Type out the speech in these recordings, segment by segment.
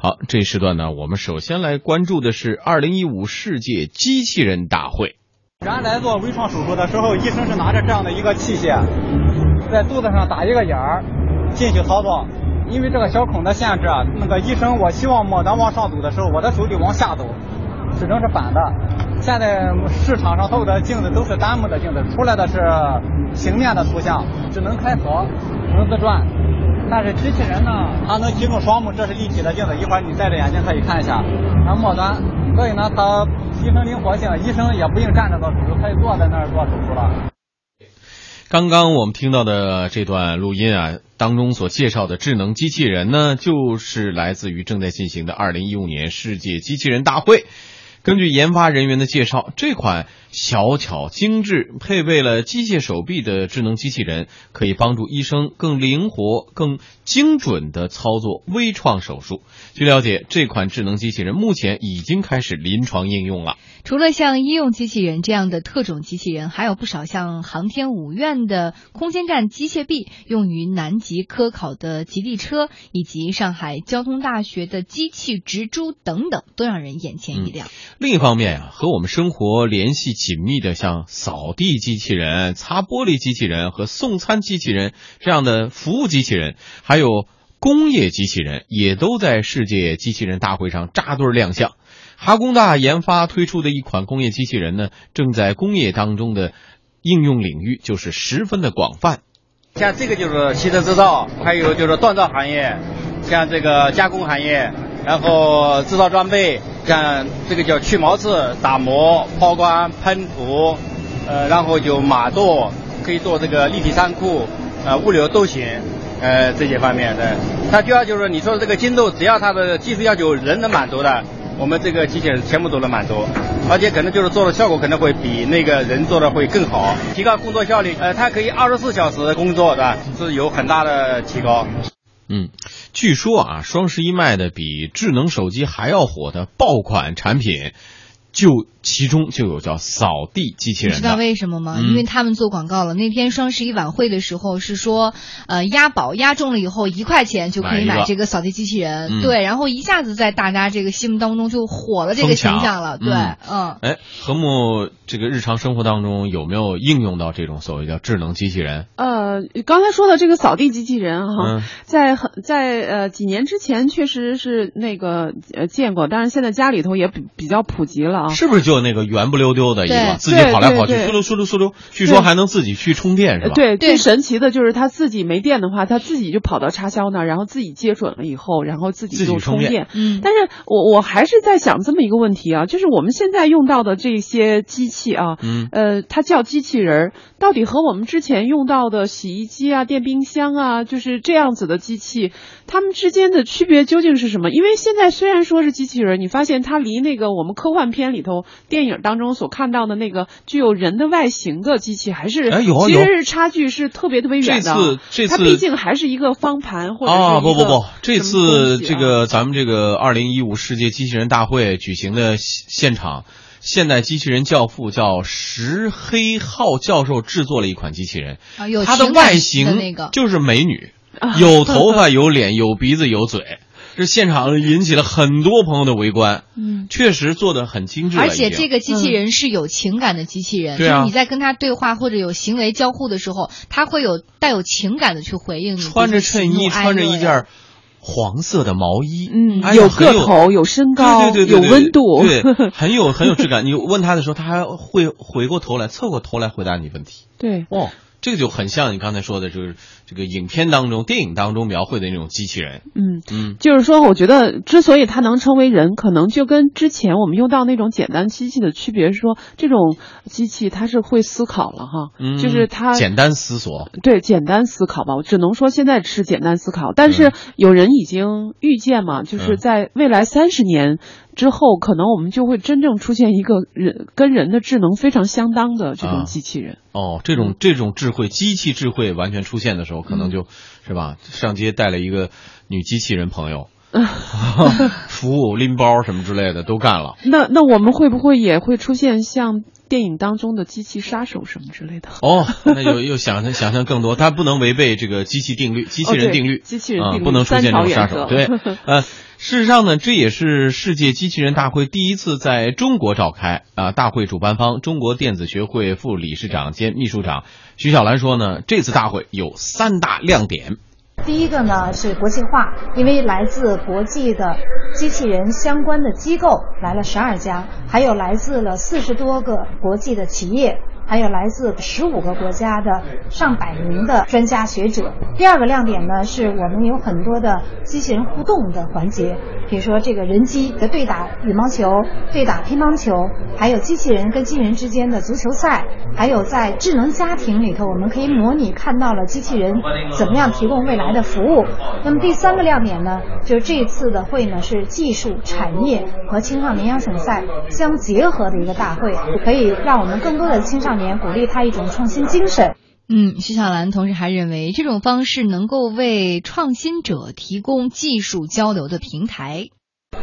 好，这一时段呢，我们首先来关注的是二零一五世界机器人大会。原来做微创手术的时候，医生是拿着这样的一个器械，在肚子上打一个眼儿进去操作。因为这个小孔的限制，那个医生我希望末端往上走的时候，我的手得往下走，始终是反的。现在市场上所有的镜子都是单目的镜子，出来的是平面的图像，只能开合，不能自转。但是机器人呢，它能提供双目，这是立体的镜子，一会儿你戴着眼镜可以看一下。它末端，所以呢，它提升灵活性，医生也不用站着做手术，可以坐在那儿做手术了。刚刚我们听到的这段录音啊，当中所介绍的智能机器人呢，就是来自于正在进行的二零一五年世界机器人大会。根据研发人员的介绍，这款小巧精致、配备了机械手臂的智能机器人，可以帮助医生更灵活、更精准的操作微创手术。据了解，这款智能机器人目前已经开始临床应用了。除了像医用机器人这样的特种机器人，还有不少像航天五院的空间站机械臂，用于南极科考的极地车，以及上海交通大学的机器植株等等，都让人眼前一亮。另一方面啊，和我们生活联系紧密的，像扫地机器人、擦玻璃机器人和送餐机器人这样的服务机器人，还有工业机器人，也都在世界机器人大会上扎堆亮相。哈工大研发推出的一款工业机器人呢，正在工业当中的应用领域就是十分的广泛。像这个就是汽车制造，还有就是锻造行业，像这个加工行业。然后制造装备，像这个叫去毛刺、打磨、抛光、喷涂，呃，然后就马垛，可以做这个立体仓库，呃，物流都行，呃，这些方面的。它主要就是你说的这个精度，只要它的技术要求人能满足的，我们这个机器人全部都能满足，而且可能就是做的效果可能会比那个人做的会更好，提高工作效率。呃，它可以二十四小时工作对吧，是有很大的提高。嗯，据说啊，双十一卖的比智能手机还要火的爆款产品，就。其中就有叫扫地机器人，你知道为什么吗？因为他们做广告了。那天双十一晚会的时候是说，呃，押宝押中了以后一块钱就可以买这个扫地机器人，对，然后一下子在大家这个心目当中就火了这个形象了，对，嗯。哎，何木，这个日常生活当中有没有应用到这种所谓叫智能机器人？呃，刚才说的这个扫地机器人哈，在很在呃几年之前确实是那个呃见过，但是现在家里头也比比较普及了啊。是不是就？那个圆不溜丢的一个，自己跑来跑去，嗖溜嗖溜嗖溜，据说还能自己去充电，是吧？对，最神奇的就是它自己没电的话，它自己就跑到插销那儿，然后自己接准了以后，然后自己就充电。嗯，但是我我还是在想这么一个问题啊，就是我们现在用到的这些机器啊，嗯，呃，它叫机器人，到底和我们之前用到的洗衣机啊、电冰箱啊，就是这样子的机器，它们之间的区别究竟是什么？因为现在虽然说是机器人，你发现它离那个我们科幻片里头。电影当中所看到的那个具有人的外形的机器，还是其实是差距是特别特别远的。这次这次它毕竟还是一个方盘或者啊不不不，这次这个咱们这个二零一五世界机器人大会举行的现场，现代机器人教父叫石黑浩教授制作了一款机器人，它的外形就是美女，有头发有脸有鼻子有嘴。这现场引起了很多朋友的围观，嗯，确实做的很精致。而且这个机器人是有情感的机器人，就是你在跟他对话或者有行为交互的时候，他会有带有情感的去回应你。穿着衬衣，穿着一件黄色的毛衣，嗯，有个头，有身高，对对对，有温度，对，很有很有质感。你问他的时候，他还会回过头来，侧过头来回答你问题。对，哦。这个就很像你刚才说的，就是这个影片当中、电影当中描绘的那种机器人。嗯嗯，就是说，我觉得之所以它能称为人，可能就跟之前我们用到那种简单机器的区别是说，这种机器它是会思考了哈，就是它简单思索。对，简单思考吧，我只能说现在是简单思考，但是有人已经预见嘛，就是在未来三十年。之后，可能我们就会真正出现一个人跟人的智能非常相当的这种机器人。哦，这种这种智慧，机器智慧完全出现的时候，可能就是吧，上街带了一个女机器人朋友，服务拎包什么之类的都干了。那那我们会不会也会出现像电影当中的机器杀手什么之类的？哦，那又又想象想象更多，它不能违背这个机器定律、机器人定律，机器人定律不能出现这种杀手。对，呃。事实上呢，这也是世界机器人大会第一次在中国召开啊。大会主办方中国电子学会副理事长兼秘书长徐小兰说呢，这次大会有三大亮点。第一个呢是国际化，因为来自国际的机器人相关的机构来了十二家，还有来自了四十多个国际的企业。还有来自十五个国家的上百名的专家学者。第二个亮点呢，是我们有很多的机器人互动的环节，比如说这个人机的对打羽毛球、对打乒乓球，还有机器人跟机器人之间的足球赛，还有在智能家庭里头，我们可以模拟看到了机器人怎么样提供未来的服务。那么第三个亮点呢，就是这次的会呢是技术、产业和青少年邀请赛相结合的一个大会，可以让我们更多的青少。年鼓励他一种创新精神。嗯，徐小兰同时还认为，这种方式能够为创新者提供技术交流的平台。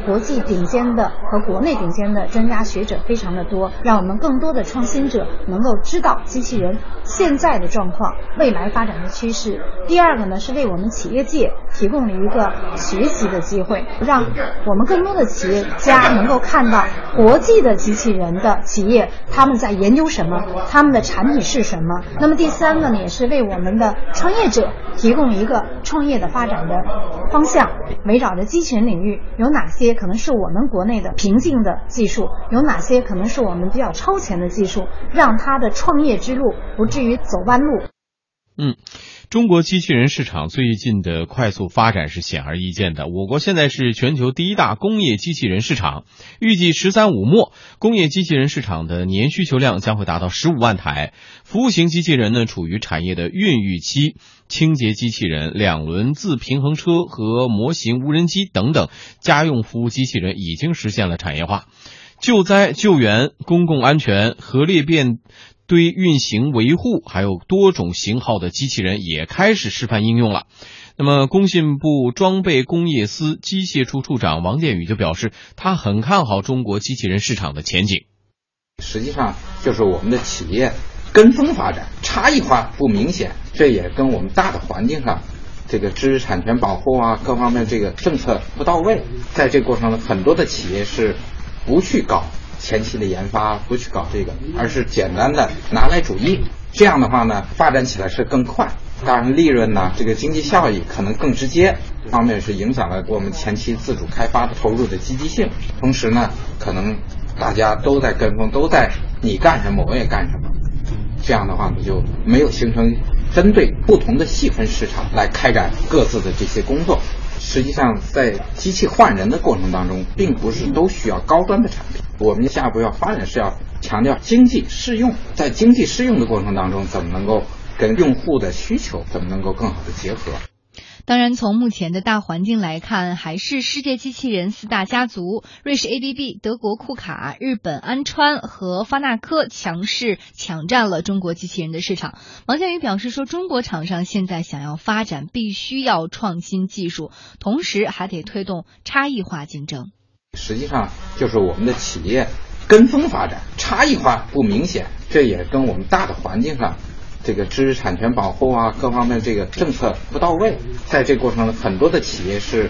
国际顶尖的和国内顶尖的专家学者非常的多，让我们更多的创新者能够知道机器人现在的状况、未来发展的趋势。第二个呢，是为我们企业界提供了一个学习的机会，让我们更多的企业家能够看到国际的机器人的企业他们在研究什么，他们的产品是什么。那么第三个呢，也是为我们的创业者提供一个创业的发展的方向，围绕着机器人领域有哪些。些可能是我们国内的瓶颈的技术，有哪些可能是我们比较超前的技术，让他的创业之路不至于走弯路。嗯。中国机器人市场最近的快速发展是显而易见的。我国现在是全球第一大工业机器人市场，预计“十三五”末，工业机器人市场的年需求量将会达到十五万台。服务型机器人呢，处于产业的孕育期，清洁机器人、两轮自平衡车和模型无人机等等家用服务机器人已经实现了产业化，救灾救援、公共安全、核裂变。堆运行维护，还有多种型号的机器人也开始示范应用了。那么，工信部装备工业司机械处处长王建宇就表示，他很看好中国机器人市场的前景。实际上，就是我们的企业跟风发展，差异化不明显，这也跟我们大的环境上这个知识产权保护啊，各方面这个政策不到位。在这个过程中，很多的企业是不去搞。前期的研发不去搞这个，而是简单的拿来主义，这样的话呢，发展起来是更快。当然，利润呢，这个经济效益可能更直接。方面是影响了我们前期自主开发的投入的积极性。同时呢，可能大家都在跟风，都在你干什么我也干什么，这样的话呢，就没有形成针对不同的细分市场来开展各自的这些工作。实际上，在机器换人的过程当中，并不是都需要高端的产品。我们下一步要发展是要强调经济适用，在经济适用的过程当中，怎么能够跟用户的需求怎么能够更好的结合？当然，从目前的大环境来看，还是世界机器人四大家族——瑞士 ABB、德国库卡、日本安川和发那科强势抢占了中国机器人的市场。王建宇表示说：“中国厂商现在想要发展，必须要创新技术，同时还得推动差异化竞争。实际上，就是我们的企业跟风发展，差异化不明显，这也跟我们大的环境上。”这个知识产权保护啊，各方面这个政策不到位，在这个过程中，很多的企业是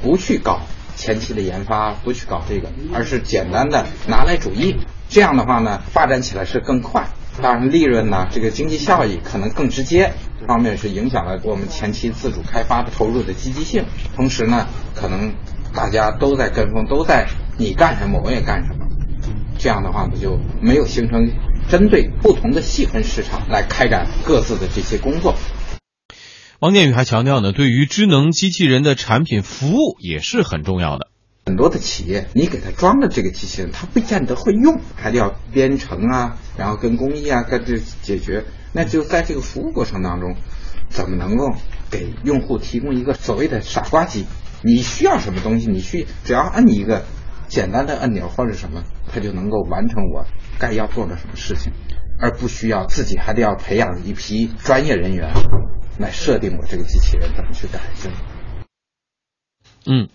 不去搞前期的研发，不去搞这个，而是简单的拿来主义。这样的话呢，发展起来是更快，当然利润呢，这个经济效益可能更直接。这方面是影响了我们前期自主开发的投入的积极性。同时呢，可能大家都在跟风，都在你干什么我也干什么，这样的话呢，就没有形成。针对不同的细分市场来开展各自的这些工作。王建宇还强调呢，对于智能机器人的产品服务也是很重要的。很多的企业，你给他装了这个机器人，他不见得会用，还得要编程啊，然后跟工艺啊跟这解决。那就在这个服务过程当中，怎么能够给用户提供一个所谓的傻瓜机？你需要什么东西，你去只要按一个。简单的按钮或者什么，它就能够完成我该要做的什么事情，而不需要自己还得要培养一批专业人员来设定我这个机器人怎么去改进。嗯，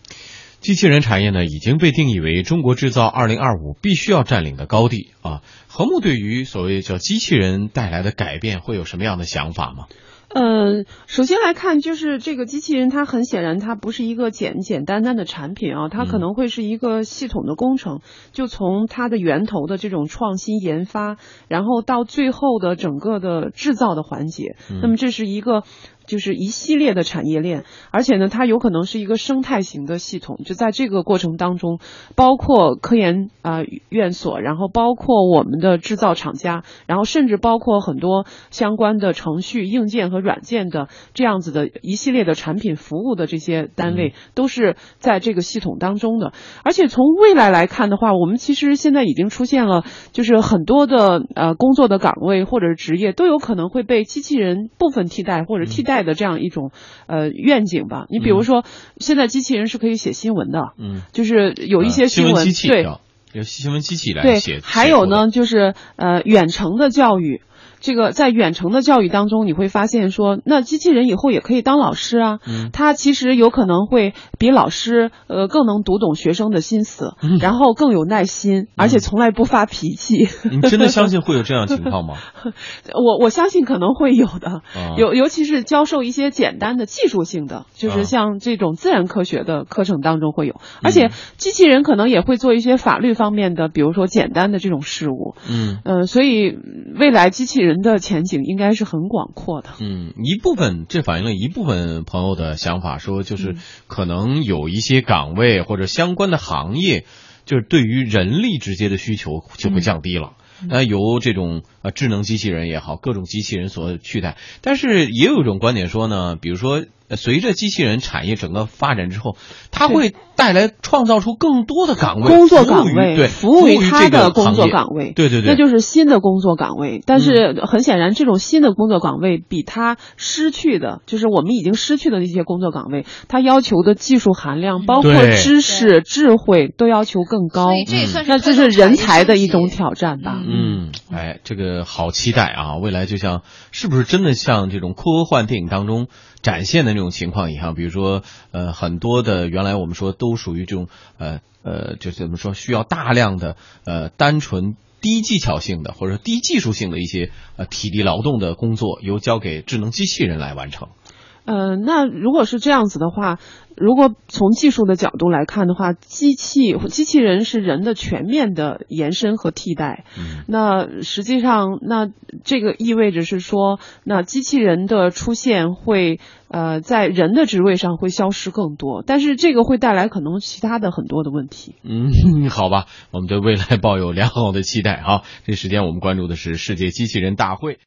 机器人产业呢已经被定义为中国制造二零二五必须要占领的高地啊。何木对于所谓叫机器人带来的改变会有什么样的想法吗？呃，首先来看，就是这个机器人，它很显然它不是一个简简单单的产品啊，它可能会是一个系统的工程，就从它的源头的这种创新研发，然后到最后的整个的制造的环节，那么这是一个。就是一系列的产业链，而且呢，它有可能是一个生态型的系统。就在这个过程当中，包括科研啊院所，然后包括我们的制造厂家，然后甚至包括很多相关的程序、硬件和软件的这样子的一系列的产品服务的这些单位，都是在这个系统当中的。而且从未来来看的话，我们其实现在已经出现了，就是很多的呃工作的岗位或者是职业都有可能会被机器人部分替代或者替代。的这样一种呃愿景吧，你比如说，现在机器人是可以写新闻的，嗯，就是有一些新闻对，有新闻机器来写，还有呢，就是呃远程的教育。这个在远程的教育当中，你会发现说，那机器人以后也可以当老师啊。嗯。他其实有可能会比老师呃更能读懂学生的心思，然后更有耐心，而且从来不发脾气。你真的相信会有这样情况吗？我我相信可能会有的，尤尤其是教授一些简单的技术性的，就是像这种自然科学的课程当中会有，而且机器人可能也会做一些法律方面的，比如说简单的这种事务。嗯。呃，所以未来机器人。人的前景应该是很广阔的。嗯，一部分这反映了一部分朋友的想法，说就是可能有一些岗位或者相关的行业，就是对于人力直接的需求就会降低了，那由这种呃智能机器人也好，各种机器人所取代。但是也有一种观点说呢，比如说。随着机器人产业整个发展之后，它会带来创造出更多的岗位、工作岗位，对，服务于它的工作岗位，对对对，那就是新的工作岗位。但是很显然，这种新的工作岗位比它失去的，就是我们已经失去的那些工作岗位，它要求的技术含量，包括知识、智慧，都要求更高。这也算是那这是人才的一种挑战吧？嗯，哎，这个呃好期待啊！未来就像是不是真的像这种科幻电影当中？展现的那种情况一样，比如说，呃，很多的原来我们说都属于这种，呃呃，就是怎么说，需要大量的呃单纯低技巧性的或者低技术性的一些呃体力劳动的工作，由交给智能机器人来完成。呃，那如果是这样子的话，如果从技术的角度来看的话，机器机器人是人的全面的延伸和替代。嗯，那实际上，那这个意味着是说，那机器人的出现会呃在人的职位上会消失更多，但是这个会带来可能其他的很多的问题。嗯，好吧，我们对未来抱有良好的期待啊。这时间我们关注的是世界机器人大会。